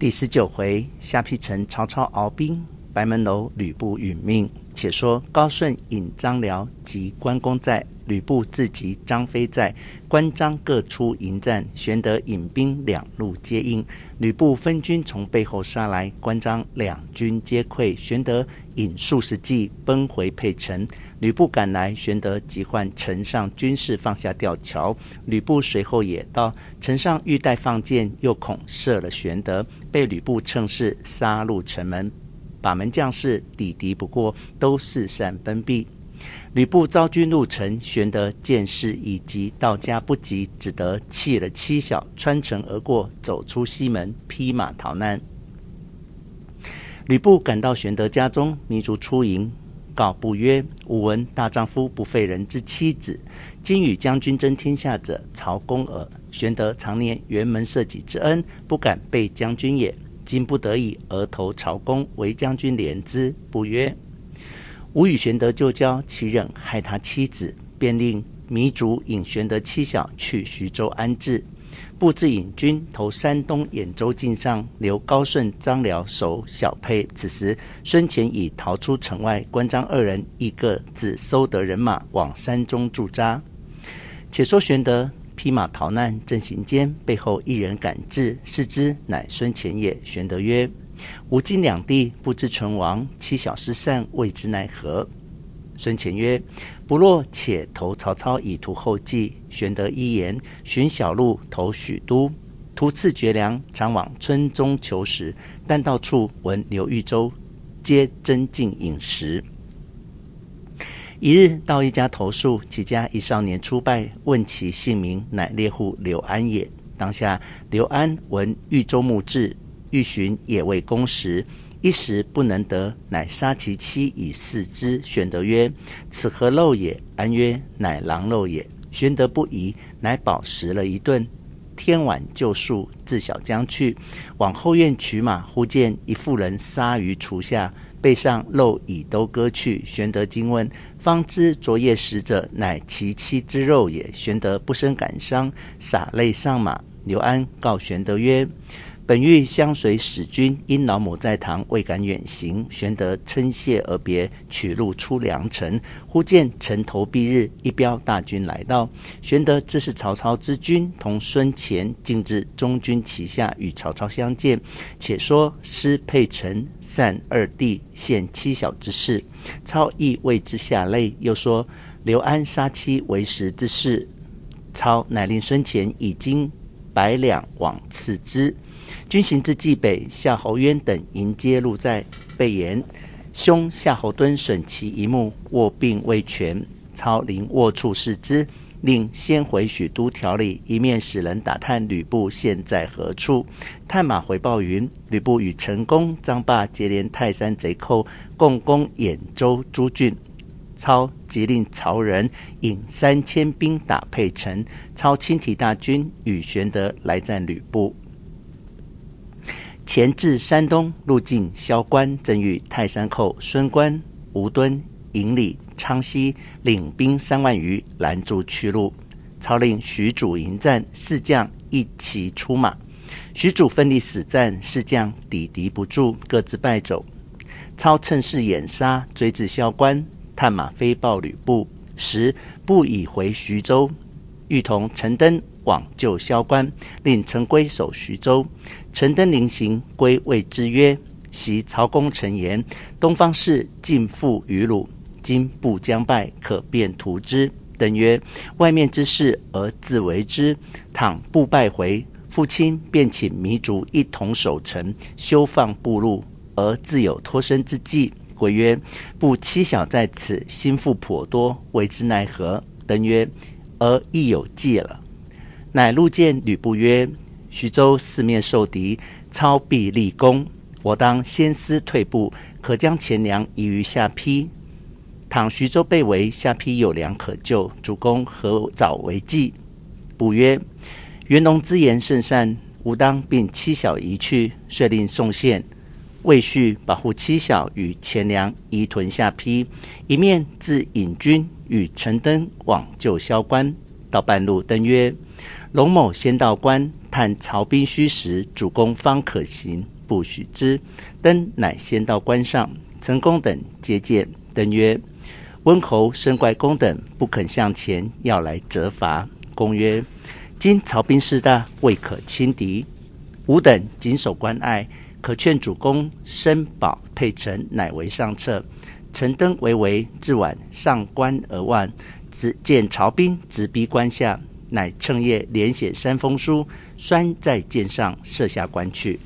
第十九回，下邳城曹操鏖兵，白门楼吕布殒命。且说高顺引张辽及关公在。吕布自及张飞在，关张各出迎战，玄德引兵两路接应。吕布分军从背后杀来，关张两军皆溃。玄德引数十骑奔回沛城。吕布赶来，玄德急唤城上军士放下吊桥。吕布随后也到，城上欲待放箭，又恐射了玄德，被吕布乘势杀入城门，把门将士抵敌不过，都四散奔避。吕布招军入城，玄德见势已急，到家不及，只得弃了妻小，穿城而过，走出西门，披马逃难。吕布赶到玄德家中，糜竺出迎，告布曰：“吾闻大丈夫不废人之妻子，今与将军争天下者，曹公耳。玄德常念辕门射戟之恩，不敢背将军也。今不得已，而投曹公，为将军怜之。”不曰。吾与玄德旧交，其忍害他妻子？便令糜竺引玄德妻小去徐州安置。布置引军投山东兖州境上，留高顺、张辽守小沛。此时孙干已逃出城外，关张二人亦各自收得人马，往山中驻扎。且说玄德披马逃难，正行间，背后一人赶至，视之，乃孙干也。玄德曰：吾今两地不知存亡，妻小失散，未知奈何。孙干曰：“不若且投曹操，以图后继。”玄德依言，寻小路投许都，途次绝粮，常往村中求食，但到处闻刘豫州，皆争进饮食。一日到一家投宿，其家一少年出拜，问其姓名，乃猎户刘安也。当下刘安闻豫州牧至。欲寻野味攻食，一时不能得，乃杀其妻以饲之。玄德曰：“此何肉也？”安曰：“乃狼肉也。”玄德不疑，乃饱食了一顿。天晚就宿，自小将去，往后院取马，忽见一妇人杀于厨下，背上肉已都割去。玄德惊问，方知昨夜食者乃其妻之肉也。玄德不生感伤，洒泪上马。刘安告玄德曰：本欲相随使君，因老母在堂，未敢远行。玄德称谢而别，取路出梁城。忽见城头蔽日，一彪大军来到。玄德知是曹操之军，同孙干进至中军旗下，与曹操相见。且说失邳城，散二弟，献妻小之事。操亦为之下泪。又说刘安杀妻为实之事。操乃令孙干以经百两往赐之。军行至冀北，夏侯渊等迎接入寨，备言：“兄夏侯惇损其一目，卧病未全。”操临卧处视之，令先回许都调理，一面使人打探吕布现在何处。探马回报云：吕布与陈宫、张霸接连泰山贼寇，共攻兖州诸郡。操即令曹仁引三千兵打沛城。操亲提大军与玄德来战吕布。前至山东，路经萧关，正遇泰山寇孙关、吴敦、营里、昌豨领兵三万余拦住去路。操令许褚迎战，四将一齐出马。许褚奋力死战，四将抵敌不住，各自败走。操趁势掩杀，追至萧关，探马飞报吕布，时布已回徐州，欲同陈登往救萧关，令陈规守徐州。陈登临行，规谓之曰：“昔曹公曾言，东方士尽附于鲁。今布将败，可便图之。”登曰：“外面之事而自为之。倘布败回，父亲便请糜竺一同守城，休放布入，而自有脱身之计。”规曰：“布妻小在此，心腹颇多，为之奈何？”登曰：“而亦有计了。”乃入见吕布曰。徐州四面受敌，操必立功。我当先思退步，可将钱粮移于下邳。倘徐州被围，下邳有粮可救，主公何早为计？布曰：“袁龙之言甚善，吾当并妻小移去。”遂令宋献、魏续保护妻小与钱粮，移屯下邳。一面自引军与陈登往救萧关。到半路，登曰：龙某先到关探曹兵虚实，主公方可行，不许之。登乃先到关上，陈公等接见。登曰：“温侯深怪公等不肯向前，要来责罚。”公曰：“今曹兵势大，未可轻敌。吾等谨守关隘，可劝主公申保沛臣，乃为上策。”陈登为为，至晚上官而望，只见曹兵直逼关下，乃趁夜连写三封书，拴在箭上，射下关去。